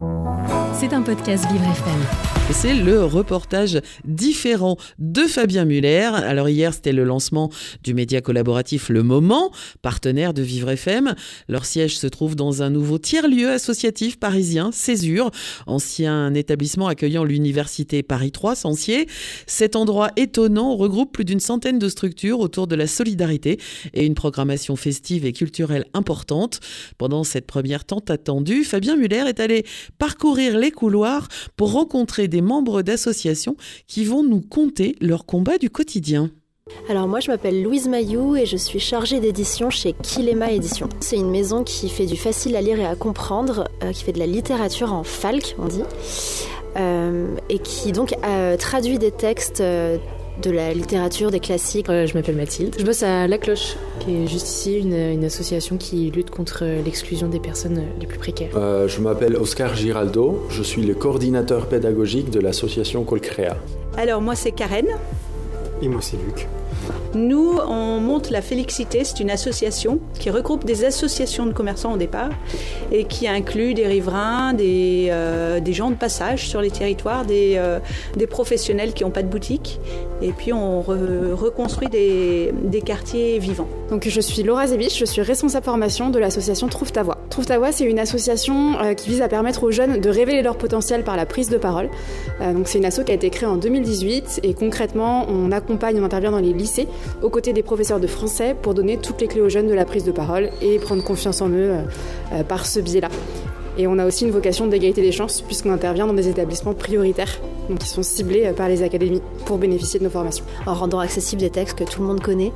Mm-hmm. C'est un podcast Vivre FM. C'est le reportage différent de Fabien Muller. Alors hier, c'était le lancement du média collaboratif Le Moment, partenaire de Vivre FM. Leur siège se trouve dans un nouveau tiers-lieu associatif parisien, Césure, ancien établissement accueillant l'université Paris 3 Sancier. Cet endroit étonnant regroupe plus d'une centaine de structures autour de la solidarité et une programmation festive et culturelle importante. Pendant cette première tente attendue, Fabien Muller est allé parcourir les couloirs pour rencontrer des membres d'associations qui vont nous conter leur combat du quotidien. Alors moi je m'appelle Louise Mayou et je suis chargée d'édition chez Kilema Édition. C'est une maison qui fait du facile à lire et à comprendre, euh, qui fait de la littérature en falque on dit, euh, et qui donc euh, traduit des textes de la littérature, des classiques. je m'appelle Mathilde. Je bosse à La Cloche, qui est juste ici une, association qui lutte contre l'exclusion des personnes les plus précaires. Euh, je m'appelle Oscar Giraldo. Je suis le coordinateur pédagogique de l'association Colcrea. Alors moi c'est Karen. Et moi c'est Luc. Nous, on monte la Félixité, c'est une association qui regroupe des associations de commerçants au départ et qui inclut des riverains, des, euh, gens de passage sur les territoires, des, euh, des professionnels qui n'ont pas de boutique. Et puis on reconstruit des, quartiers vivants. Donc je suis Laura Zebich, je suis responsable formation de l'association Trouve ta voix. Trouve ta voix, c'est une association euh, qui vise à permettre aux jeunes de révéler leur potentiel par la prise de parole. donc c'est une asso qui a été créée en 2018 et concrètement on accompagne, on intervient dans les lycées aux côtés des professeurs de français pour donner toutes les clés aux jeunes de la prise de parole et prendre confiance en eux euh, euh, par ce biais-là. Et on a aussi une vocation d'égalité des chances puisqu'on intervient dans des établissements prioritaires qui sont ciblés euh, par les académies pour bénéficier de nos formations. En rendant accessibles des textes que tout le monde connaît,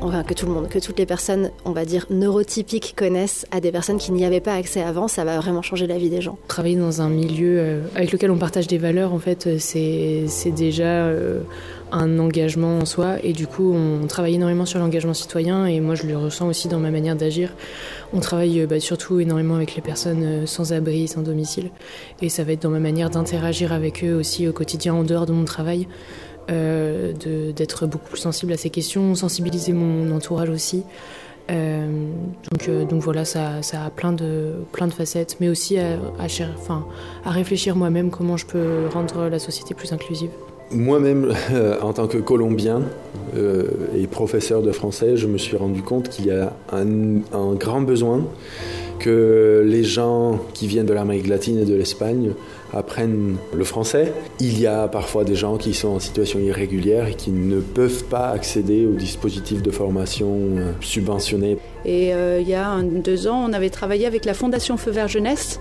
enfin que tout le monde, que toutes les personnes, on va dire neurotypiques connaissent à des personnes qui n'y avaient pas accès avant, ça va vraiment changer la vie des gens. Travailler dans un milieu avec lequel on partage des valeurs, en fait, c'est déjà un engagement en soi et du coup on travaille énormément sur l'engagement citoyen et moi je le ressens aussi dans ma manière d'agir. On travaille euh, bah, surtout énormément avec les personnes euh, sans abri, sans domicile et ça va être dans ma manière d'interagir avec eux aussi au quotidien en dehors de mon travail. Euh, d'être beaucoup plus sensible à ces questions, sensibiliser mon entourage aussi. donc, donc voilà, ça, ça, a plein de, plein de facettes, mais aussi à, à, enfin, à réfléchir moi-même comment je peux rendre la société plus inclusive. Moi-même, en tant que Colombien euh, et professeur de français, je me suis rendu compte qu'il y a un, grand besoin que les gens qui viennent de l'Amérique latine et de l'Espagne apprennent le français. Il y a parfois des gens qui sont en situation irrégulière et qui ne peuvent pas accéder aux dispositifs de formation euh, subventionnés. Et euh, il y a deux ans, on avait travaillé avec la Fondation Feu Vert Jeunesse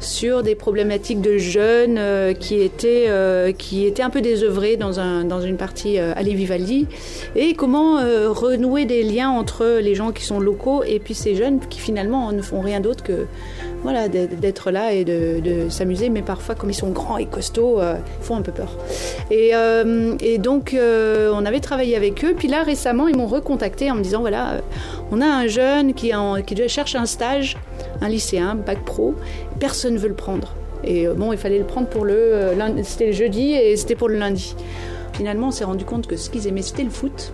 sur des problématiques de jeunes euh, qui, étaient, qui étaient un peu désœuvrés dans, un, dans une partie à Vivaldi et comment renouer des liens entre les gens qui sont locaux et puis ces jeunes qui finalement ne font rien d'autre que voilà, d'être là et de, s'amuser, mais parfois comme ils sont grands et costauds, euh, ils font un peu peur. Et, euh, donc euh, on avait travaillé avec eux, puis là récemment ils m'ont recontacté en me disant voilà, on a un jeune qui, en, qui cherche un stage, un lycéen, bac pro, personne ne veut le prendre. Et bon, il fallait le prendre pour le c'était le jeudi et c'était pour le lundi. Finalement, on s'est rendu compte que ce qu'ils aimaient, c'était le foot.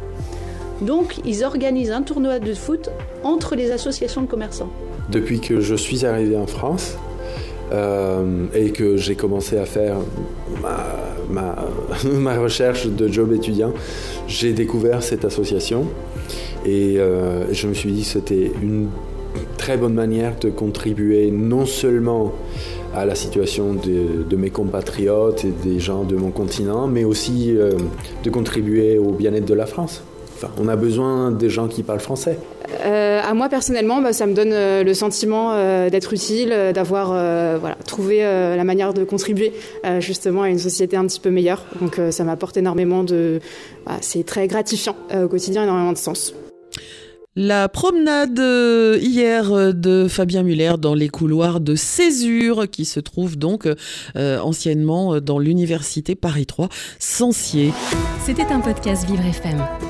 Donc, ils organisent un tournoi de foot entre les associations de commerçants depuis que je suis arrivé en France euh, et que j'ai commencé à faire ma, recherche de job étudiant, j'ai découvert cette association et euh, je me suis dit que c'était une très bonne manière de contribuer non seulement à la situation de, mes compatriotes et des gens de mon continent, mais aussi euh, de contribuer au bien-être de la France. Enfin, on a besoin des gens qui parlent français. Euh, à moi personnellement, bah, ça me donne euh, le sentiment euh, d'être utile, d'avoir voilà, trouvé la manière de contribuer justement à une société un petit peu meilleure. Donc ça m'apporte énormément de... Bah, c'est très gratifiant au quotidien, énormément de sens. La promenade hier de Fabien Muller dans les couloirs de Césure, qui se trouve donc anciennement dans l'université Paris 3, Sancier. C'était un podcast Vivre FM.